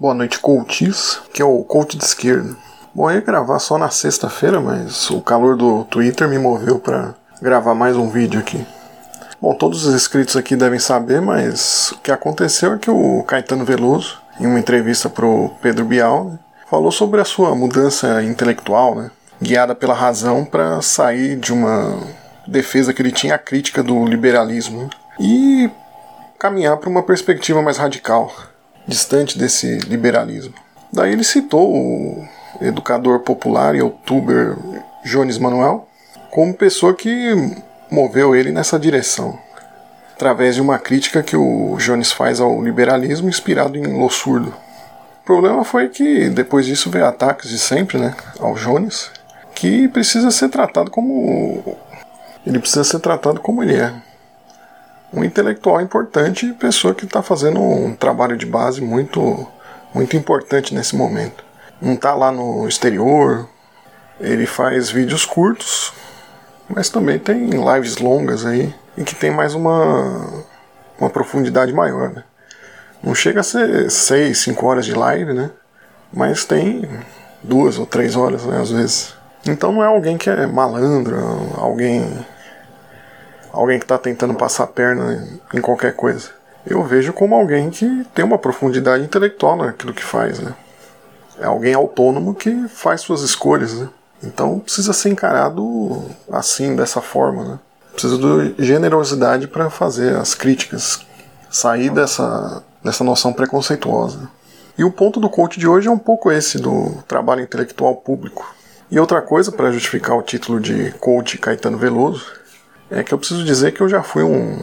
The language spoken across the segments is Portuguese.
Boa noite, coaches, que é o coach de esquerda. Bom, eu ia gravar só na sexta-feira, mas o calor do Twitter me moveu para gravar mais um vídeo aqui. Bom, todos os inscritos aqui devem saber, mas o que aconteceu é que o Caetano Veloso, em uma entrevista pro Pedro Bial, né, falou sobre a sua mudança intelectual, né, guiada pela razão para sair de uma defesa que ele tinha crítica do liberalismo né, e caminhar para uma perspectiva mais radical distante desse liberalismo. Daí ele citou o educador popular e youtuber Jones Manuel como pessoa que moveu ele nessa direção, através de uma crítica que o Jones faz ao liberalismo inspirado em Lo Surdo. O problema foi que depois disso veio ataques de sempre né, ao Jones, que precisa ser tratado como. Ele precisa ser tratado como ele é um intelectual importante e pessoa que está fazendo um trabalho de base muito, muito importante nesse momento. Não está lá no exterior, ele faz vídeos curtos, mas também tem lives longas aí e que tem mais uma, uma profundidade maior. Né? Não chega a ser 6, 5 horas de live, né? mas tem duas ou três horas né, às vezes. Então não é alguém que é malandro, alguém alguém que está tentando passar a perna em qualquer coisa. Eu vejo como alguém que tem uma profundidade intelectual naquilo que faz, né? É alguém autônomo que faz suas escolhas, né? Então precisa ser encarado assim, dessa forma, né? Precisa de generosidade para fazer as críticas, sair dessa, dessa noção preconceituosa. E o ponto do coach de hoje é um pouco esse do trabalho intelectual público. E outra coisa para justificar o título de coach Caetano Veloso é que eu preciso dizer que eu já fui um,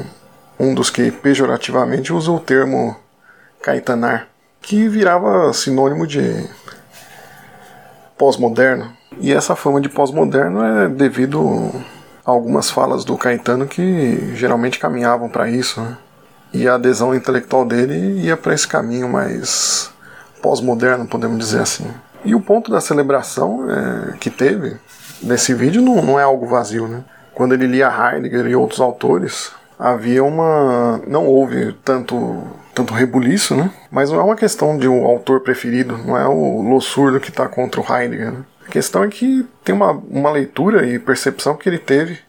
um dos que pejorativamente usou o termo caetanar, que virava sinônimo de pós-moderno. E essa fama de pós-moderno é devido a algumas falas do Caetano que geralmente caminhavam para isso. Né? E a adesão intelectual dele ia para esse caminho mais pós-moderno, podemos dizer assim. E o ponto da celebração é, que teve nesse vídeo não, não é algo vazio, né? Quando ele lia Heidegger e outros autores, havia uma. não houve tanto tanto rebuliço, né? Mas não é uma questão de um autor preferido, não é o Lossurdo que está contra o Heidegger. Né? A questão é que tem uma, uma leitura e percepção que ele teve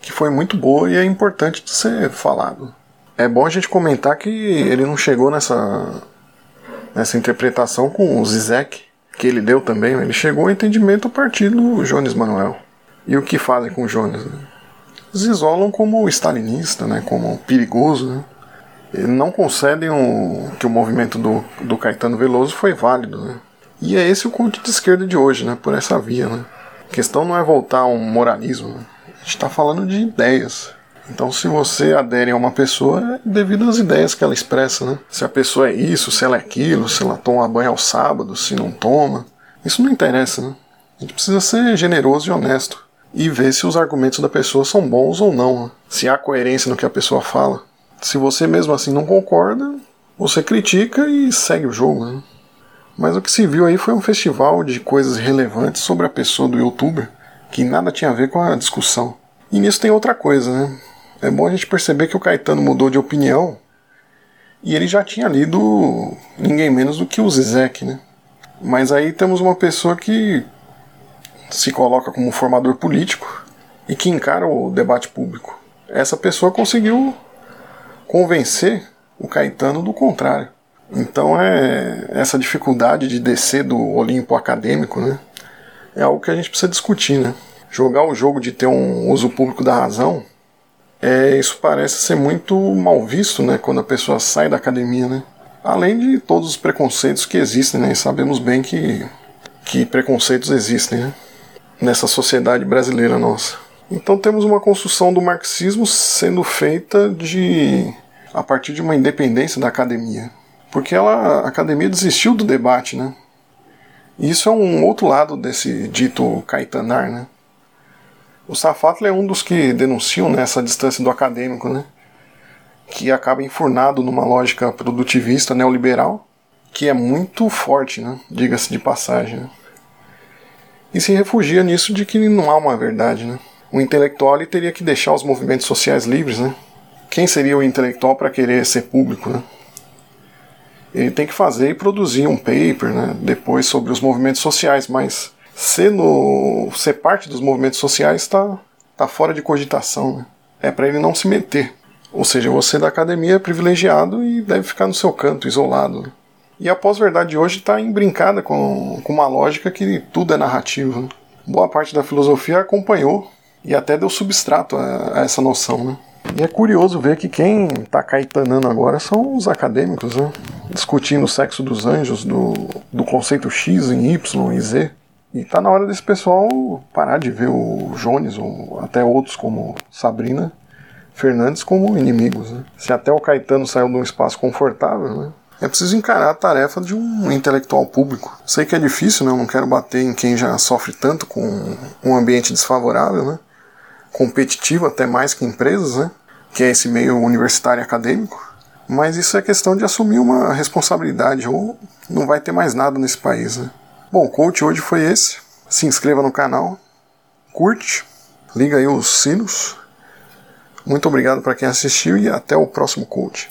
que foi muito boa e é importante de ser falado. É bom a gente comentar que ele não chegou nessa, nessa interpretação com o Zizek, que ele deu também, né? ele chegou ao entendimento a partir do Jones Manuel. E o que fazem com Jones? Né? Eles isolam como stalinista, né? como perigoso. Né? E não concedem o, que o movimento do, do Caetano Veloso foi válido. Né? E é esse o culto de esquerda de hoje, né? por essa via. Né? A questão não é voltar a um moralismo. Né? A gente está falando de ideias. Então, se você adere a uma pessoa, é devido às ideias que ela expressa, né? Se a pessoa é isso, se ela é aquilo, se ela toma banho ao sábado, se não toma. Isso não interessa, né? A gente precisa ser generoso e honesto e ver se os argumentos da pessoa são bons ou não, né? se há coerência no que a pessoa fala. Se você mesmo assim não concorda, você critica e segue o jogo. Né? Mas o que se viu aí foi um festival de coisas relevantes sobre a pessoa do youtuber que nada tinha a ver com a discussão. E nisso tem outra coisa, né? É bom a gente perceber que o Caetano mudou de opinião e ele já tinha lido ninguém menos do que o Zizek, né? Mas aí temos uma pessoa que se coloca como formador político e que encara o debate público. Essa pessoa conseguiu convencer o Caetano do contrário. Então é essa dificuldade de descer do Olimpo acadêmico, né? É algo que a gente precisa discutir, né? Jogar o jogo de ter um uso público da razão, é, isso parece ser muito mal visto, né? Quando a pessoa sai da academia, né? Além de todos os preconceitos que existem, né? E sabemos bem que, que preconceitos existem, né? Nessa sociedade brasileira nossa. Então temos uma construção do marxismo sendo feita de a partir de uma independência da academia, porque ela, a academia desistiu do debate, né? E isso é um outro lado desse dito caetanar, né? O Safatli é um dos que denunciam nessa distância do acadêmico, né? Que acaba enfurnado numa lógica produtivista neoliberal, que é muito forte, né? Diga-se de passagem. Né? E se refugia nisso de que não há uma verdade. Né? O intelectual ele teria que deixar os movimentos sociais livres. Né? Quem seria o intelectual para querer ser público? Né? ele tem que fazer e produzir um paper, né, depois sobre os movimentos sociais, mas ser, no, ser parte dos movimentos sociais está tá fora de cogitação. Né? É para ele não se meter. Ou seja, você da academia é privilegiado e deve ficar no seu canto, isolado. E a pós-verdade de hoje está embrincada com, com uma lógica que tudo é narrativo. Né? Boa parte da filosofia acompanhou e até deu substrato a, a essa noção. Né? E é curioso ver que quem está caetanando agora são os acadêmicos, né? discutindo o sexo dos anjos, do, do conceito X em Y e Z. E tá na hora desse pessoal parar de ver o Jones, ou até outros como Sabrina Fernandes, como inimigos. Né? Se até o Caetano saiu de um espaço confortável, né? É preciso encarar a tarefa de um intelectual público. Sei que é difícil, né? eu não quero bater em quem já sofre tanto com um ambiente desfavorável, né? competitivo até mais que empresas, né? que é esse meio universitário acadêmico. Mas isso é questão de assumir uma responsabilidade, ou não vai ter mais nada nesse país. Né? Bom, o coach hoje foi esse. Se inscreva no canal, curte, liga aí os sinos. Muito obrigado para quem assistiu e até o próximo coach.